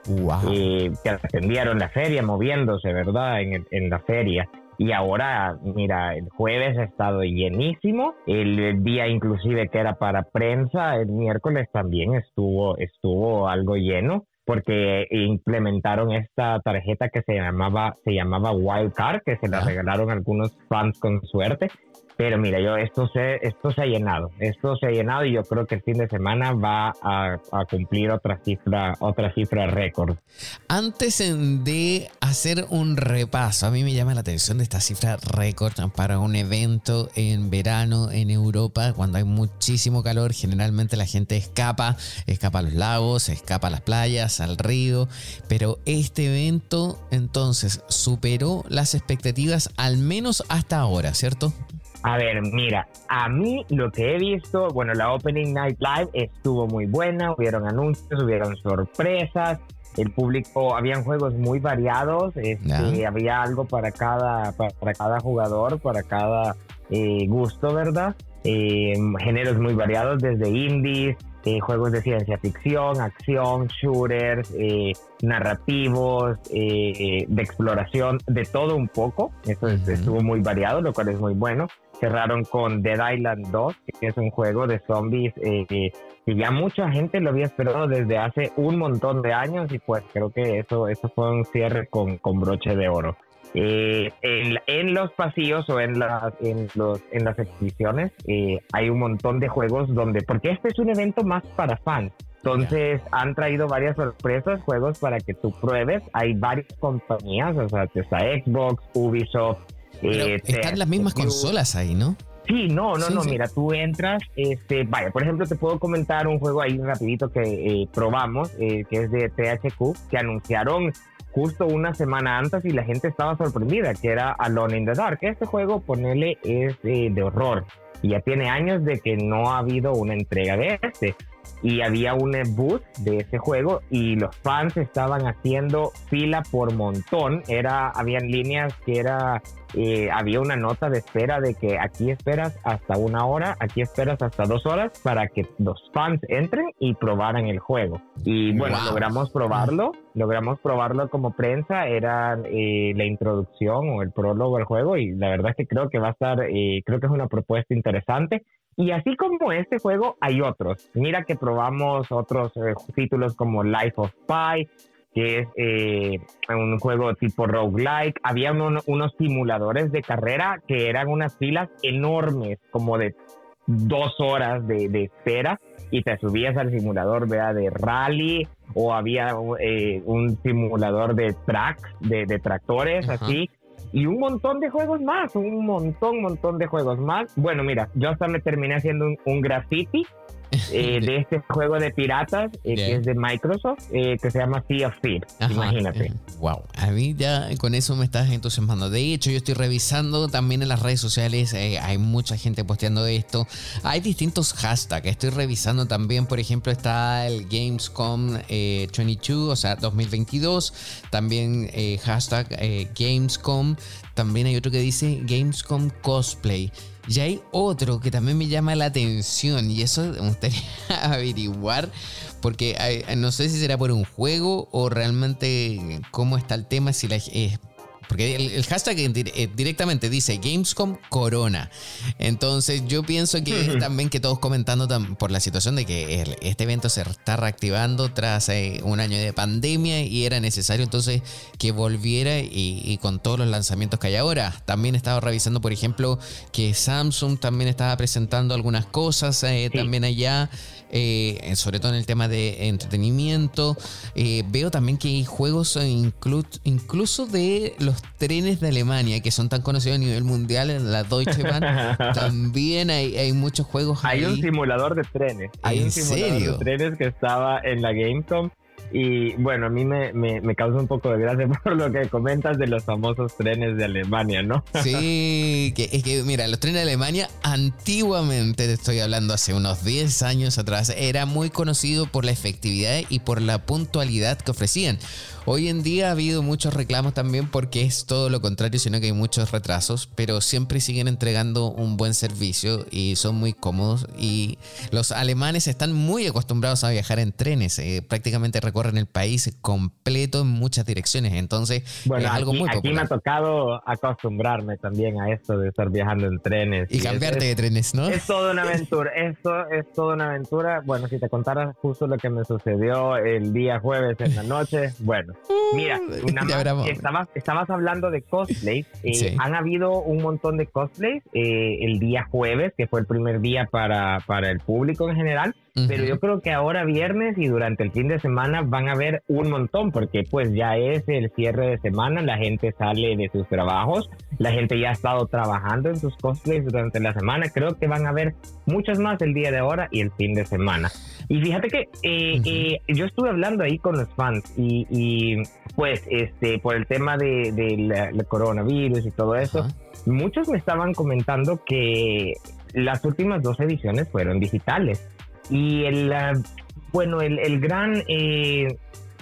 eh, que atendieron la feria, moviéndose, ¿verdad? En, en la feria. Y ahora, mira, el jueves ha estado llenísimo, el día inclusive que era para prensa, el miércoles también estuvo, estuvo algo lleno porque implementaron esta tarjeta que se llamaba, se llamaba Wildcard, que se la regalaron algunos fans con suerte pero mira, yo esto se, esto se ha llenado, esto se ha llenado y yo creo que el fin de semana va a, cumplir otra cifra, otra cifra récord. Antes de hacer un repaso, a mí me llama la atención de esta cifra récord para un evento en verano en Europa, cuando hay muchísimo calor, generalmente la gente escapa, escapa a los lagos, escapa a las playas, al río, pero este evento entonces superó las expectativas al menos hasta ahora, ¿cierto? A ver, mira, a mí lo que he visto, bueno, la Opening Night Live estuvo muy buena, hubieron anuncios, hubieron sorpresas, el público, habían juegos muy variados, este, había algo para cada, para, cada jugador, para cada eh, gusto, ¿verdad? Eh, géneros muy variados, desde indies, eh, juegos de ciencia ficción, acción, shooters, eh, narrativos, eh, de exploración, de todo un poco. Eso estuvo muy variado, lo cual es muy bueno. Cerraron con Dead Island 2, que es un juego de zombies que ya mucha gente lo había esperado desde hace un montón de años y pues creo que eso, eso fue un cierre con, con broche de oro. Eh, en, los pasillos o en las, en los, en las exhibiciones eh, hay un montón de juegos donde, porque este es un evento más para fans. Entonces han traído varias sorpresas, juegos para que tú pruebes. Hay varias compañías, o sea, está Xbox, Ubisoft. Eh, están las mismas consolas ahí, ¿no? Sí, no, no, no, mira, tú entras, este, vaya, por ejemplo, te puedo comentar un juego ahí rapidito que eh, probamos, que es de THQ, que anunciaron justo una semana antes y la gente estaba sorprendida, que era Alone in the Dark. Este juego, ponele, es eh, de horror y ya tiene años de que no ha habido una entrega de este. Y había un booth de ese juego y los fans estaban haciendo fila por montón. Era, habían líneas que era eh, había una nota de espera de que aquí esperas hasta una hora, aquí esperas hasta dos horas para que los fans entren y probaran el juego. Y bueno, logramos probarlo, logramos probarlo como prensa, era eh, la introducción o el prólogo al juego y la verdad es que creo que va a estar, eh, creo que es una propuesta interesante. Y así como este juego, hay otros. Mira que probamos otros títulos como Life of Pi, que es eh, un juego tipo roguelike. Había unos simuladores de carrera que eran unas filas enormes, como de dos horas de, espera, y te subías al simulador ¿vea? de rally, o había eh, un simulador de tracks, de, tractores, así. Y un montón de juegos más, un montón, montón de juegos más. Bueno, mira, yo hasta me terminé haciendo un, un graffiti eh, de este juego de piratas eh, que es de Microsoft, eh, que se llama Sea of Thieves. Imagínate. Wow, a mí ya con eso me estás entusiasmando. De hecho, yo estoy revisando también en las redes sociales, hay mucha gente posteando esto. Hay distintos hashtags. Estoy revisando también, por ejemplo, está el Gamescom 22, o sea, 2022. También hashtag Gamescom. También hay otro que dice Gamescom Cosplay. Y hay otro que también me llama la atención y eso me gustaría averiguar porque no sé si será por un juego o realmente cómo está el tema, si la, eh, porque el, hashtag eh, directamente dice Gamescom Corona. Entonces yo pienso que también que todos comentando por la situación de que este evento se está reactivando tras eh, un año de pandemia y era necesario entonces que volviera y, con todos los lanzamientos que hay ahora. También estaba revisando, por ejemplo, que Samsung también estaba presentando algunas cosas eh, también allá. Eh, sobre todo en el tema de entretenimiento. Veo también que hay juegos incluso de los trenes de Alemania, que son tan conocidos a nivel mundial, en la Deutsche Bahn. también hay, hay, muchos juegos. Hay un simulador de trenes. Hay un simulador de trenes que estaba en la Gamescom y bueno, a mí me, me, causa un poco de gracia por lo que comentas de los famosos trenes de Alemania, ¿no? Sí, que, es que mira, los trenes de Alemania antiguamente, te estoy hablando hace unos 10 años atrás, era muy conocido por la efectividad y por la puntualidad que ofrecían. Hoy en día ha habido muchos reclamos también porque es todo lo contrario, sino que hay muchos retrasos, pero siempre siguen entregando un buen servicio y son muy cómodos. Y los alemanes están muy acostumbrados a viajar en trenes, eh, prácticamente recorren el país completo en muchas direcciones, entonces bueno, es algo muy popular. Aquí me ha tocado acostumbrarme también a esto de estar viajando en trenes. Y, cambiarte de trenes, ¿no? Es toda una aventura, esto es toda una aventura. Bueno, si te contara justo lo que me sucedió el día jueves en la noche, bueno. Mira, estabas, hablando de cosplays. Eh, han habido un montón de cosplays eh, el día jueves, que fue el primer día para, para el público en general. Pero yo creo que ahora viernes y durante el fin de semana van a haber un montón, porque pues ya es el cierre de semana, la gente sale de sus trabajos, la gente ya ha estado trabajando en sus cosplays durante la semana. Creo que van a haber muchos más el día de ahora y el fin de semana. Y fíjate que eh, eh, yo estuve hablando ahí con los fans y, pues este por el tema del de, coronavirus y todo eso, muchos me estaban comentando que las últimas dos ediciones fueron digitales y el, bueno, el, gran eh,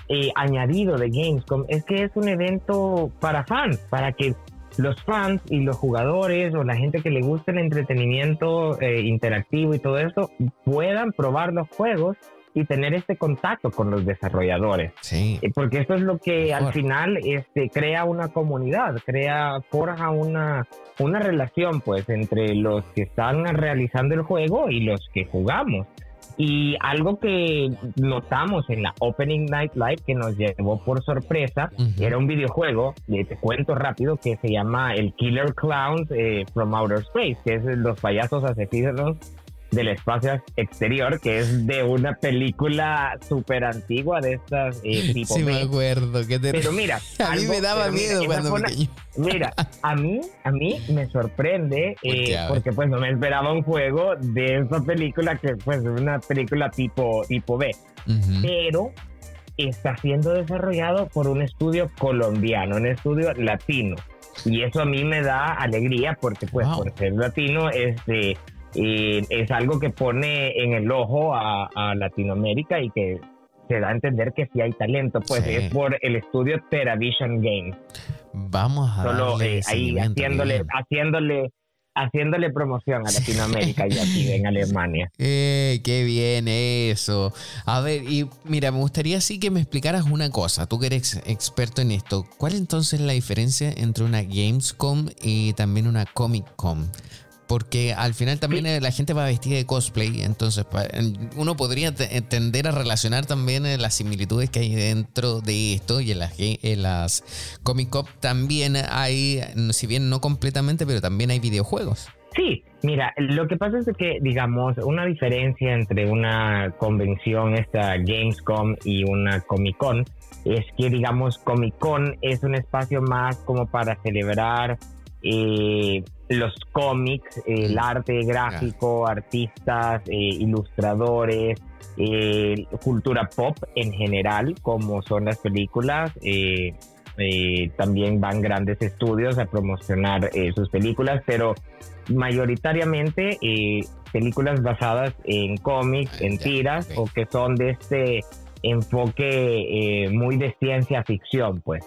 eh, añadido de Gamescom es que es un evento para fans, para que los fans y los jugadores o la gente que le gusta el entretenimiento eh, interactivo y todo eso puedan probar los juegos y tener este contacto con los desarrolladores. Sí. Porque esto es lo que al final este, crea una comunidad, crea, forja una, una relación pues entre los que están realizando el juego y los que jugamos. Y algo que notamos en la Opening Night Live que nos llevó por sorpresa era un videojuego, te cuento rápido, que se llama el Killer Clowns eh, from Outer Space, que es los payasos asesinos del espacio exterior, que es de una película súper antigua de estas eh, tipo Sí, me acuerdo. Pero mira, a mí me daba miedo cuando Mira, a mí, a mí me sorprende eh, porque pues no me esperaba un juego de esa película que pues es una película tipo, tipo B. Pero está siendo desarrollado por un estudio colombiano, un estudio latino. Y eso a mí me da alegría porque pues por ser latino este es algo que pone en el ojo a, Latinoamérica y que se da a entender que sí hay talento, pues es por el estudio TeraVision Games. Vamos a Solo eh, ahí haciéndole, haciéndole haciéndole promoción a Latinoamérica y aquí en Alemania. Eh, qué bien eso. A ver, y mira, me gustaría sí que me explicaras una cosa, tú que eres experto en esto. ¿Cuál entonces es la diferencia entre una Gamescom y también una Comic Con? Porque al final también eh, la gente va vestida de cosplay, entonces uno podría tender a relacionar también eh, las similitudes que hay dentro de esto y en las, en las Comic Con también hay, si bien no completamente, pero también hay videojuegos. Sí, mira, lo que pasa es que, digamos, una diferencia entre una convención, esta Gamescom y una Comic Con, es que, digamos, Comic Con es un espacio más como para celebrar eh, los cómics, el arte gráfico, artistas, eh, ilustradores, eh, cultura pop en general, como son las películas. Eh, también van grandes estudios a promocionar sus películas, pero mayoritariamente películas basadas en cómics, en tiras, o que son de este enfoque muy de ciencia ficción, pues.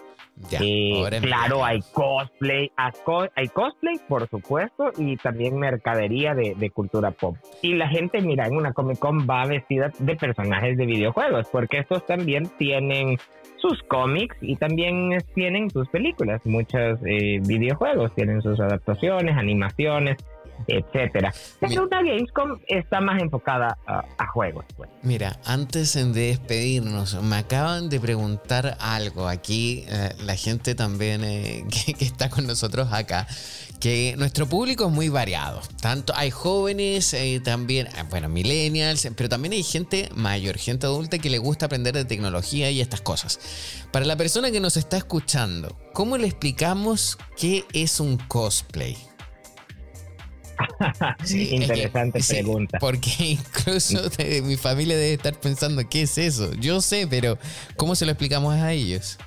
Eh, claro, hay cosplay, hay cosplay, por supuesto, y también mercadería de, cultura pop. Y la gente, mira, en una Comic Con va vestida de personajes de videojuegos, porque estos también tienen sus cómics y también tienen sus películas. Muchos eh, videojuegos tienen sus adaptaciones, animaciones etcétera. Pero una Gamescom está más enfocada a, juegos. Pues. Mira, antes de despedirnos, me acaban de preguntar algo aquí, eh, la gente también eh, que, está con nosotros acá, que nuestro público es muy variado. Tanto hay jóvenes, eh, también, bueno, millennials, pero también hay gente mayor, gente adulta que le gusta aprender de tecnología y estas cosas. Para la persona que nos está escuchando, ¿cómo le explicamos qué es un cosplay? Interesante pregunta. porque incluso mi familia debe estar pensando, ¿qué es eso? Yo sé, pero ¿cómo se lo explicamos a ellos?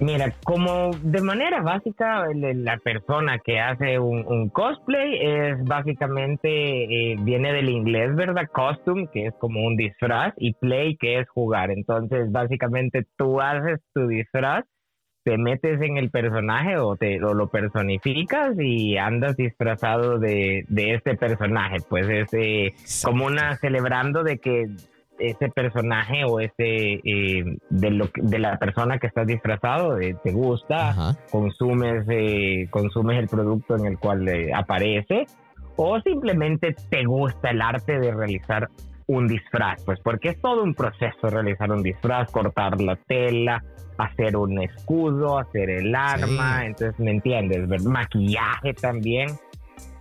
Mira, como de manera básica, la persona que hace un, cosplay es básicamente, eh, viene del inglés, ¿verdad? Costume, que es como un disfraz, y play, que es jugar. Entonces, básicamente tú haces tu disfraz te metes en el personaje o, te, lo personificas y andas disfrazado de, este personaje. Pues es eh, como una celebrando de que ese personaje o ese eh, de, lo, de la persona que estás disfrazado eh, te gusta, consumes, consumes el producto en el cual aparece o simplemente te gusta el arte de realizar un disfraz, pues porque es todo un proceso realizar un disfraz, cortar la tela, hacer un escudo, hacer el arma, entonces me entiendes, ¿verdad? maquillaje también.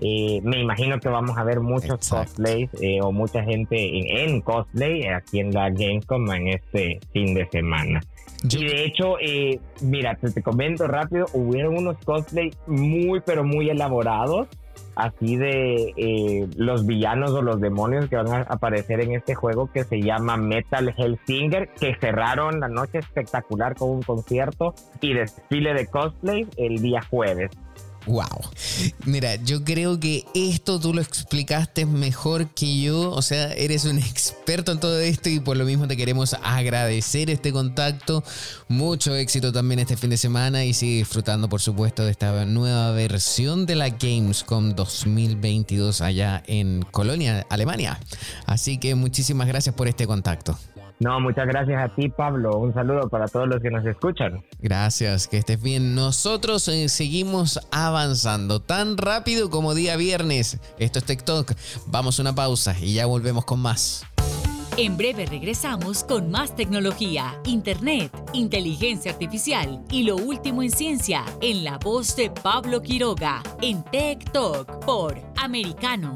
Eh, me imagino que vamos a ver muchos cosplays eh, o mucha gente en, cosplay aquí en la Gamescom en este fin de semana. Y de hecho, eh, mira, te, te comento rápido, hubieron unos cosplays muy, pero muy elaborados así de eh, los villanos o los demonios que van a aparecer en este juego que se llama Metal Hellsinger, que cerraron la noche espectacular con un concierto y desfile de cosplay el día jueves. Wow. Mira, yo creo que esto tú lo explicaste mejor que yo. O sea, eres un experto en todo esto y por lo mismo te queremos agradecer este contacto. Mucho éxito también este fin de semana y sigue disfrutando, por supuesto, de esta nueva versión de la Gamescom 2022 allá en Colonia, Alemania. Así que muchísimas gracias por este contacto. No, muchas gracias a ti, Pablo. Un saludo para todos los que nos escuchan. Gracias, que estés bien. Nosotros eh, seguimos avanzando tan rápido como día viernes. Esto es TikTok. Vamos a una pausa y ya volvemos con más. En breve regresamos con más tecnología, internet, inteligencia artificial y lo último en ciencia en la voz de Pablo Quiroga en Tech Talk por Americano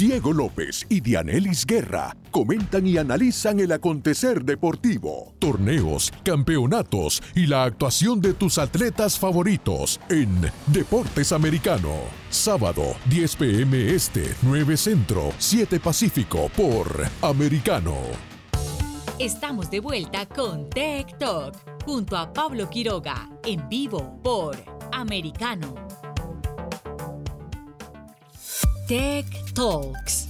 Diego López y Dianelis Guerra comentan y analizan el acontecer deportivo, torneos, campeonatos y la actuación de tus atletas favoritos en Deportes Americano. Sábado, 10 pm este, 9 centro, 7 pacífico por Americano. Estamos de vuelta con Tech Talk junto a Pablo Quiroga en vivo por Americano. Tech Talks.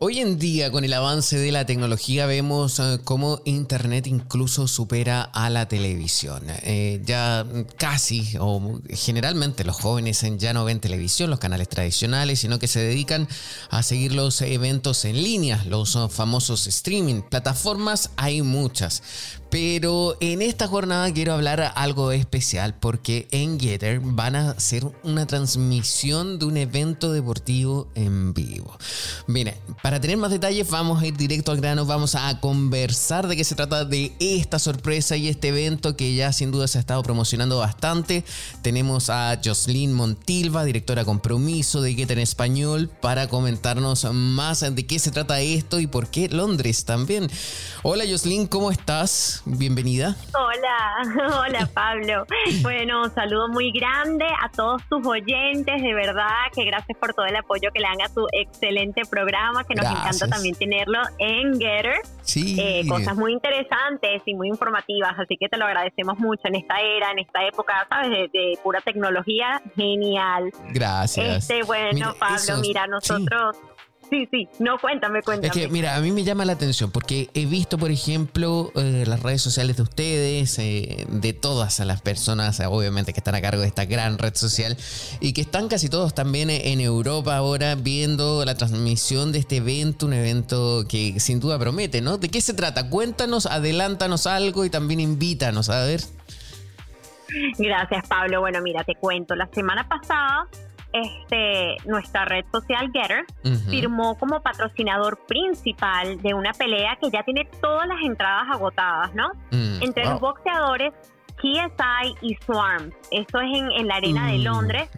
Hoy en día, con el avance de la tecnología, vemos eh, cómo Internet incluso supera a la televisión. Eh, ya casi, o generalmente los jóvenes ya no ven televisión, los canales tradicionales, sino que se dedican a seguir los eventos en línea, los famosos streaming. Plataformas hay muchas, pero en esta jornada quiero hablar algo especial porque en Getter van a hacer una transmisión de un evento deportivo en vivo. Mire, para tener más detalles vamos a ir directo al grano, vamos a conversar de qué se trata de esta sorpresa y este evento que ya sin duda se ha estado promocionando bastante. Tenemos a Jocelyn Montilva, directora compromiso de Getter en español, para comentarnos más de qué se trata esto y por qué Londres también. Hola Jocelyn, ¿cómo estás? Bienvenida. Hola, hola Pablo. Bueno, un saludo muy grande a todos tus oyentes, de verdad que gracias por todo el apoyo que le dan a tu excelente programa, que nos encanta también tenerlo en Getter. Sí. Eh, cosas muy interesantes y muy informativas, así que te lo agradecemos mucho en esta era, en esta época, ¿sabes? De, pura tecnología, genial. Gracias. Este, bueno, Pablo, mira, nosotros... Sí, sí, no, cuéntame, cuéntame. Es que, mira, a mí me llama la atención porque he visto, por ejemplo, eh, las redes sociales de ustedes, eh, de todas las personas, obviamente, que están a cargo de esta gran red social y que están casi todos también en Europa ahora viendo la transmisión de este evento, un evento que sin duda promete, ¿no? ¿De qué se trata? Cuéntanos, adelántanos algo y también invítanos a ver. Gracias, Pablo. Bueno, mira, te cuento. La semana pasada este, nuestra red social Getter firmó como patrocinador principal de una pelea que ya tiene todas las entradas agotadas, ¿no? Mm, Entre los boxeadores KSI y Swarm. Eso es en, la arena de mm, Londres.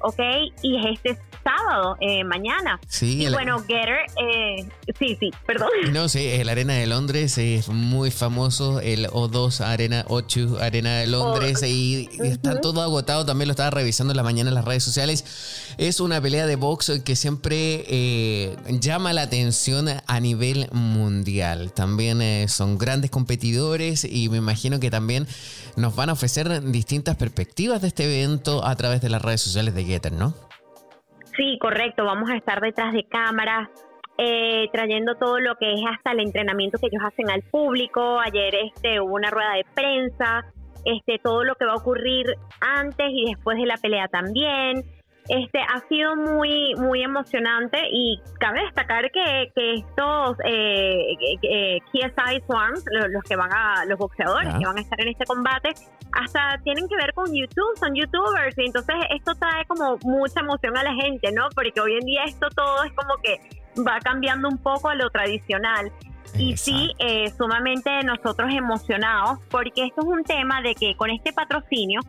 ¿Ok? Y es este sábado, eh, mañana. Sí. Y bueno, Getter, eh, sí, sí, perdón. No, sí, la arena de Londres es muy famoso, el O2 Arena, O2 Arena de Londres, y, está todo agotado, también lo estaba revisando en la mañana en las redes sociales. Es una pelea de box que siempre eh, llama la atención a nivel mundial. También son grandes competidores y me imagino que también nos van a ofrecer distintas perspectivas de este evento a través de las redes sociales de Getter, ¿no? Sí, correcto. Vamos a estar detrás de cámaras, eh, trayendo todo lo que es hasta el entrenamiento que ellos hacen al público. Ayer este, hubo una rueda de prensa, este, todo lo que va a ocurrir antes y después de la pelea también. Este ha sido muy muy emocionante y cabe destacar que, que estos eh, eh KSI Swarms, los, que van a los boxeadores que van a estar en este combate, hasta tienen que ver con YouTube, son YouTubers y entonces esto trae como mucha emoción a la gente, ¿no? Porque hoy en día esto todo es como que va cambiando un poco a lo tradicional. Y sí, eh, sumamente nosotros emocionados, porque esto es un tema de que con este patrocinio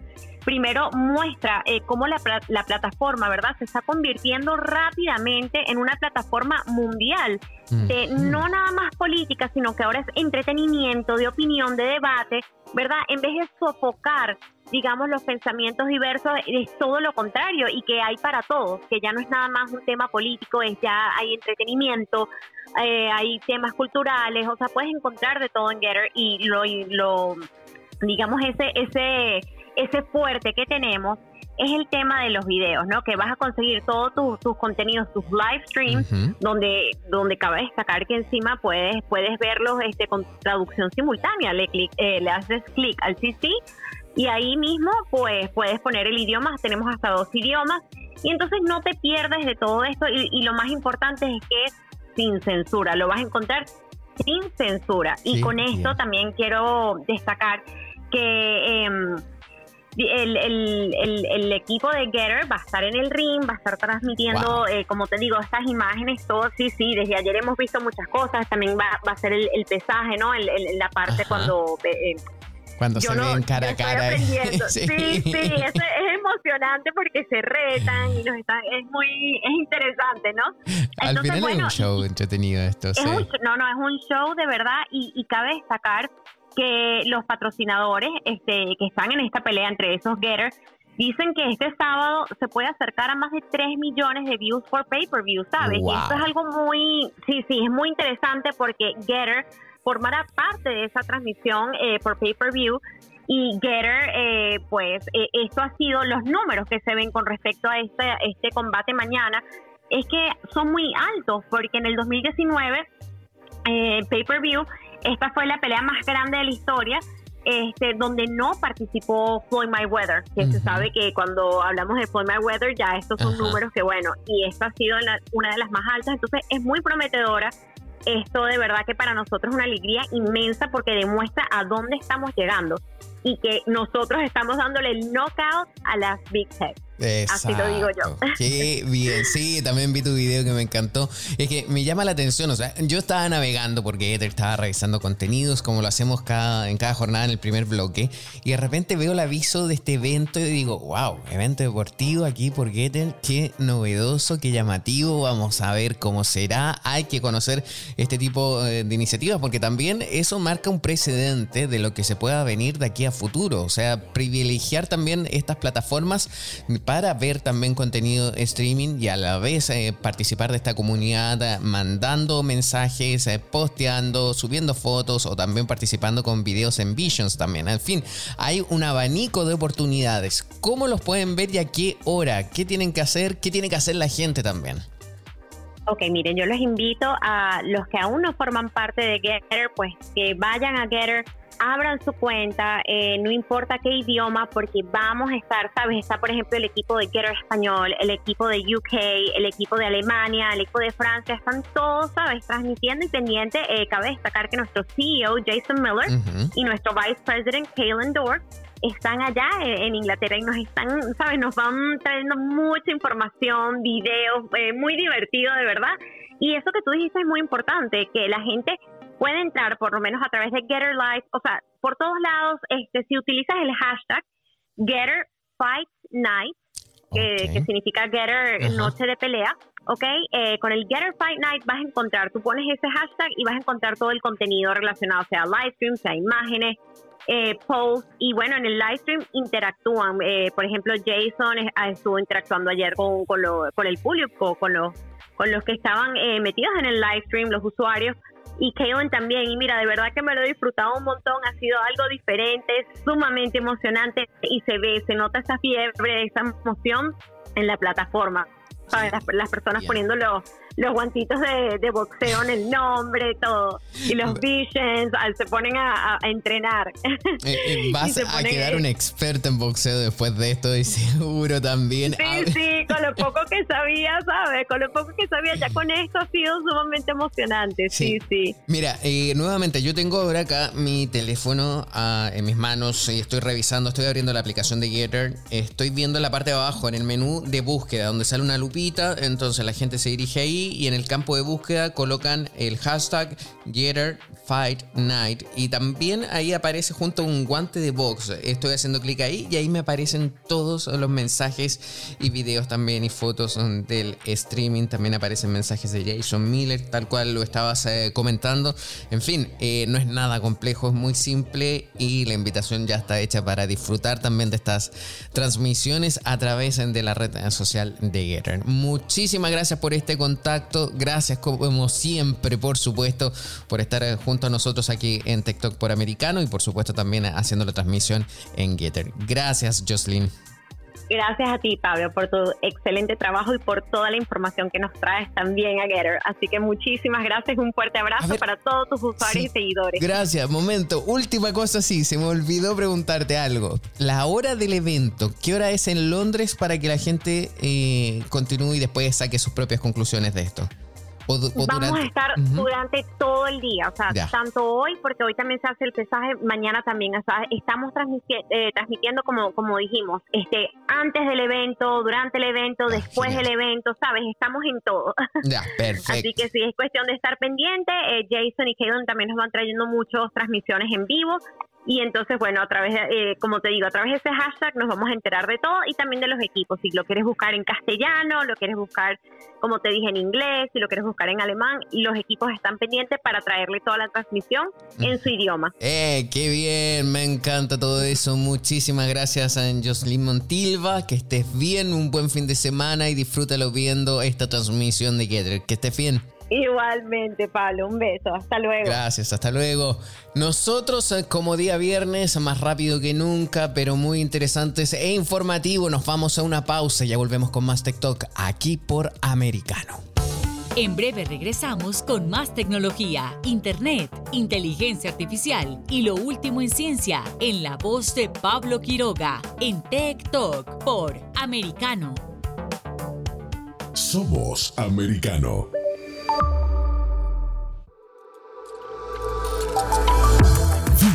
primero muestra eh, cómo la, la, plataforma, ¿verdad? Se está convirtiendo rápidamente en una plataforma mundial de no nada más política, sino que ahora es entretenimiento, de opinión, de debate, ¿verdad? En vez de sofocar, digamos, los pensamientos diversos, es todo lo contrario y que hay para todos, que ya no es nada más un tema político, es ya hay entretenimiento, eh, hay temas culturales, o sea, puedes encontrar de todo en Getter y lo, lo digamos, ese, ese ese fuerte que tenemos es el tema de los videos, ¿no? Que vas a conseguir todos tus contenidos, tus live streams, donde, donde cabe destacar que encima puedes, puedes verlos este, con traducción simultánea. Le, clic, eh, le haces clic al CC y ahí mismo pues puedes poner el idioma, tenemos hasta dos idiomas, y entonces no te pierdes de todo esto y, lo más importante es que es sin censura, lo vas a encontrar sin censura. y con esto también quiero destacar que... Eh, el, el, el, equipo de Getter va a estar en el ring, va a estar transmitiendo, eh, como te digo, estas imágenes, todo, sí, sí, desde ayer hemos visto muchas cosas, también va, va a ser el, pesaje, ¿no? La parte cuando... Eh, cuando se ven cara a cara. sí, sí, sí es, emocionante porque se retan y nos están, es muy, es interesante, ¿no? Al final es un show entretenido esto. sí. no, no, es un show de verdad y, y cabe destacar que los patrocinadores este, que están en esta pelea entre esos getters dicen que este sábado se puede acercar a más de 3 millones de views por pay-per-view, ¿sabes? Y esto es algo muy, sí, sí, es muy interesante porque Getter formará parte de esa transmisión eh, por pay-per-view y Getter, eh, pues eh, esto ha sido los números que se ven con respecto a este, este combate mañana, es que son muy altos porque en el 2019 pay-per-view esta fue la pelea más grande de la historia. Este, donde no participó Floyd Mayweather, que se sabe que cuando hablamos de Floyd Mayweather ya estos son números que bueno, y esta ha sido una de las más altas, entonces es muy prometedora. Esto de verdad que para nosotros es una alegría inmensa porque demuestra a dónde estamos llegando y que nosotros estamos dándole el knockout a las Big Tech. Así lo digo yo. Qué bien. Sí, también vi tu video que me encantó. Es que me llama la atención. O sea, yo estaba navegando porque Ether estaba revisando contenidos como lo hacemos cada, en cada jornada en el primer bloque. Y de repente veo el aviso de este evento y digo, wow, evento deportivo aquí por Getter. Qué novedoso, qué llamativo. Vamos a ver cómo será. Hay que conocer este tipo eh, de iniciativas porque también eso marca un precedente de lo que se pueda venir de aquí a futuro. O sea, privilegiar también estas plataformas para ver también contenido streaming y a la vez eh, participar de esta comunidad eh, mandando mensajes, eh, posteando, subiendo fotos o también participando con videos en Visions también. En fin, hay un abanico de oportunidades. ¿Cómo los pueden ver y a qué hora? ¿Qué tienen que hacer? ¿Qué tiene que hacer la gente también? Ok, miren, yo los invito a los que aún no forman parte de Getter, pues que vayan a Getter abran su cuenta, eh, no importa qué idioma, porque vamos a estar, ¿sabes? Está, por ejemplo, el equipo de Getter Español, el equipo de UK, el equipo de Alemania, el equipo de Francia, están todos, ¿sabes? Transmitiendo y pendiente. Eh, cabe destacar que nuestro CEO, Jason Miller, y nuestro Vice President, Kaylin Dorr, están allá en Inglaterra y nos están, ¿sabes? Nos van trayendo mucha información, videos, eh, muy divertido, de verdad. Y eso que tú dijiste es muy importante, que la gente puede entrar por lo menos a través de Getter Live, o sea, por todos lados, este, si utilizas el hashtag Getter Fight Night, que, significa Getter Noche de Pelea, ¿ok? Eh, con el Getter Fight Night vas a encontrar, tú pones ese hashtag y vas a encontrar todo el contenido relacionado, sea live stream, sea imágenes, eh, posts, y bueno, en el live stream interactúan. Eh, por ejemplo, Jason ah, estuvo interactuando ayer con, con, con el público, con los, con los que estaban metidos en el live stream, los usuarios, y Kaylin también. Y mira, de verdad que me lo he disfrutado un montón, ha sido algo diferente, sumamente emocionante y se ve, se nota esa fiebre, esa emoción en la plataforma. Las, las personas poniéndolo los guantitos de, boxeo en el nombre, todo. Y los visions, se ponen a, entrenar. Eh, eh, vas a quedar un experto en boxeo después de esto, y seguro también. Sí, sí, con lo poco que sabía, ¿sabes? Con lo poco que sabía, ya con esto ha sido sumamente emocionante. Sí, sí. Mira, eh, nuevamente, yo tengo ahora acá mi teléfono ah, en mis manos y estoy revisando, estoy abriendo la aplicación de Getter. Estoy viendo en la parte de abajo, en el menú de búsqueda, donde sale una lupita, entonces la gente se dirige ahí y en el campo de búsqueda colocan el hashtag Getter Fight Night y también ahí aparece junto a un guante de box. Estoy haciendo clic ahí y ahí me aparecen todos los mensajes y videos también y fotos del streaming. También aparecen mensajes de Jason Miller, tal cual lo estabas eh, comentando. En fin, eh, no es nada complejo, es muy simple y la invitación ya está hecha para disfrutar también de estas transmisiones a través de la red social de Getter. Muchísimas gracias por este contacto Gracias como siempre, por supuesto, por estar junto a nosotros aquí en TikTok por Americano y por supuesto también haciendo la transmisión en Getter. Gracias, Jocelyn. Gracias a ti, Pablo, por tu excelente trabajo y por toda la información que nos traes también a Getter. Así que muchísimas gracias, un fuerte abrazo para todos tus usuarios y seguidores. Gracias, momento. Última cosa, sí, se me olvidó preguntarte algo. La hora del evento, ¿qué hora es en Londres para que la gente eh, continúe y después saque sus propias conclusiones de esto? Vamos a estar durante todo el día, o sea, tanto hoy, porque hoy también se hace el pesaje, mañana también, o sea, estamos eh, transmitiendo como, como dijimos, este, antes del evento, durante el evento, ah, después del evento, ¿sabes? Estamos en todo. Ya, perfecto. Así que sí, es cuestión de estar pendiente. Eh, Jason y Kaylin también nos van trayendo muchas transmisiones en vivo. Y entonces, bueno, a través, eh, como te digo, a través de ese hashtag nos vamos a enterar de todo y también de los equipos. Si lo quieres buscar en castellano, lo quieres buscar, como te dije, en inglés, si lo quieres buscar en alemán, los equipos están pendientes para traerle toda la transmisión en su idioma. ¡Eh, qué bien! Me encanta todo eso. Muchísimas gracias a Jocelyn Montilva. Que estés bien, un buen fin de semana y disfrútalo viendo esta transmisión de Gather. Que estés bien. Igualmente, Pablo, un beso. Hasta luego. Gracias, hasta luego. Nosotros, eh, como día viernes, más rápido que nunca, pero muy interesantes e informativo, nos vamos a una pausa y ya volvemos con más TikTok aquí por Americano. En breve regresamos con más tecnología, internet, inteligencia artificial y lo último en ciencia en la voz de Pablo Quiroga en Tech Talk por Americano. Somos Americano.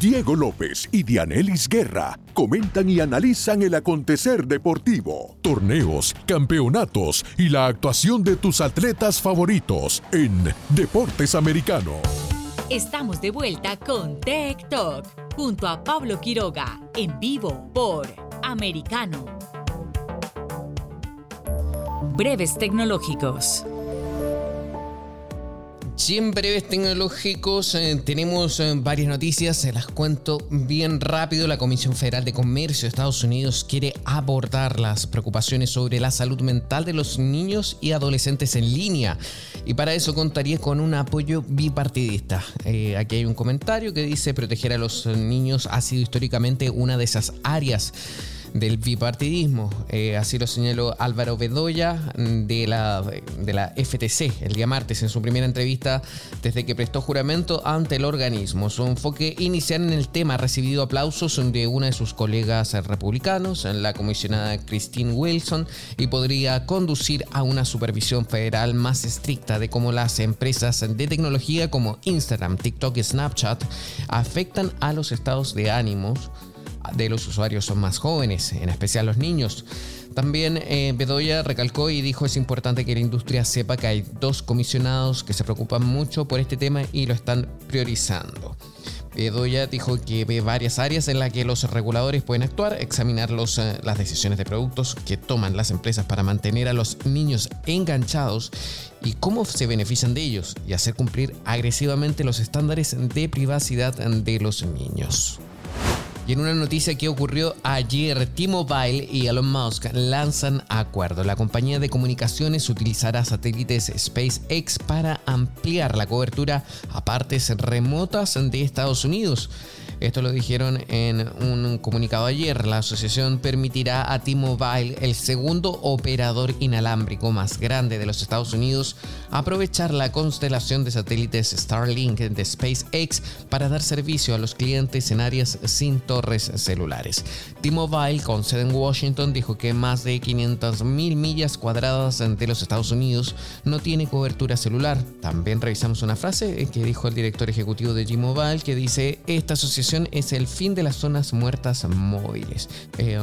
Diego López y Dianelis Guerra comentan y analizan el acontecer deportivo, torneos, campeonatos y la actuación de tus atletas favoritos en Deportes Americano. Estamos de vuelta con Tech Talk junto a Pablo Quiroga en vivo por Americano. Breves tecnológicos. En breves tecnológicos eh, tenemos eh, varias noticias, se las cuento bien rápido. La Comisión Federal de Comercio de Estados Unidos quiere abordar las preocupaciones sobre la salud mental de los niños y adolescentes en línea. Y para eso contaría con un apoyo bipartidista. Eh, aquí hay un comentario que dice proteger a los niños ha sido históricamente una de esas áreas del bipartidismo. Eh, así lo señaló Álvaro Bedoya mm, de la, de la FTC el día martes en su primera entrevista desde que prestó juramento ante el organismo. Su enfoque inicial en el tema ha recibido aplausos de una de sus colegas republicanos, la comisionada Christine Wilson, y podría conducir a una supervisión federal más estricta de cómo las empresas de tecnología como Instagram, TikTok y Snapchat afectan a los estados de ánimos de los usuarios son más jóvenes, en especial los niños. También eh, Bedoya recalcó y dijo es importante que la industria sepa que hay dos comisionados que se preocupan mucho por este tema y lo están priorizando. Bedoya dijo que ve varias áreas en las que los reguladores pueden actuar, examinar eh, las decisiones de productos que toman las empresas para mantener a los niños enganchados y cómo se benefician de ellos y hacer cumplir agresivamente los estándares de privacidad de los niños. Y en una noticia que ocurrió ayer, T-Mobile y Elon Musk lanzan acuerdo. La compañía de comunicaciones utilizará satélites SpaceX para ampliar la cobertura a partes remotas de Estados Unidos. Esto lo dijeron en un comunicado ayer. La asociación permitirá a T-Mobile, el segundo operador inalámbrico más grande de los Estados Unidos, aprovechar la constelación de satélites Starlink de SpaceX para dar servicio a los clientes en áreas sin torres celulares. T-Mobile, con sede en Washington, dijo que más de 500.000 millas cuadradas de los Estados Unidos no tiene cobertura celular. También revisamos una frase que dijo el director ejecutivo de T-Mobile que dice, esta asociación es el fin de las zonas muertas móviles. Eh,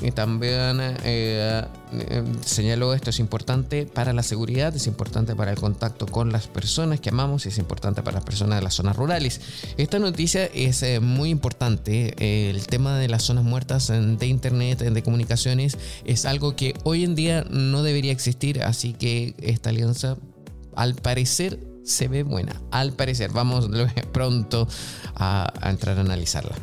y también eh, eh, señaló esto es importante para la seguridad, es importante para el contacto con las personas que amamos, es importante para las personas de las zonas rurales. Esta noticia es muy importante. el tema de las zonas muertas de Internet, de comunicaciones, es algo que hoy en día no debería existir, así que esta alianza al parecer se ve buena. Al parecer, vamos pronto a, entrar a analizarla.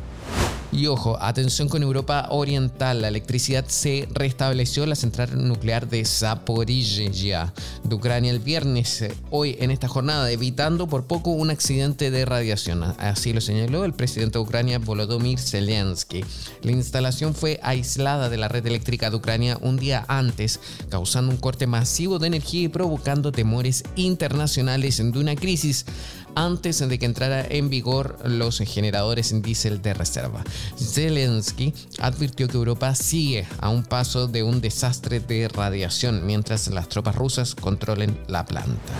Y ojo, atención con Europa Oriental, la electricidad se restableció la central nuclear de Zaporizhia de Ucrania el viernes, eh, hoy en esta jornada, evitando por poco un accidente de radiación. Así lo señaló el presidente de Ucrania, Volodymyr Zelensky. La instalación fue aislada de la red eléctrica de Ucrania un día antes, causando un corte masivo de energía y provocando temores internacionales de una crisis antes de que entrara en vigor los generadores en diésel de reserva. Zelensky advirtió que Europa sigue a un paso de un desastre de radiación mientras las tropas rusas controlen la planta.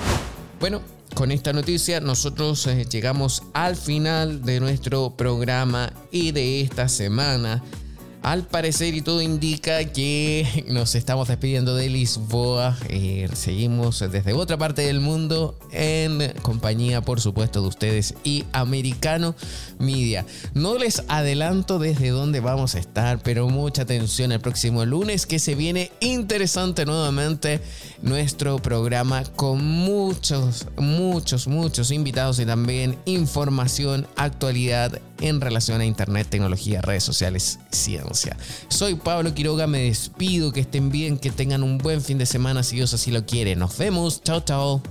Bueno, con esta noticia nosotros eh, llegamos al final de nuestro programa y de esta semana. Al parecer y todo indica que nos estamos despidiendo de Lisboa. Eh, seguimos desde otra parte del mundo en compañía, por supuesto, de ustedes y Americano Media. No les adelanto desde dónde vamos a estar, pero mucha atención el próximo lunes que se viene interesante nuevamente nuestro programa con muchos, muchos, muchos invitados y también información, actualidad en relación a Internet, tecnología, redes sociales, ciencia. Soy Pablo Quiroga, me despido, que estén bien, que tengan un buen fin de semana si Dios así lo quiere. Nos vemos, chao, chao.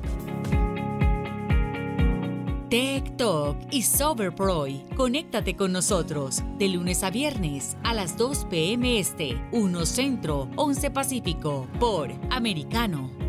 Tech Talk y Soberproy. Conéctate con nosotros de lunes a viernes a las 2 p.m. Este, 1 Centro, 11 Pacífico, por Americano.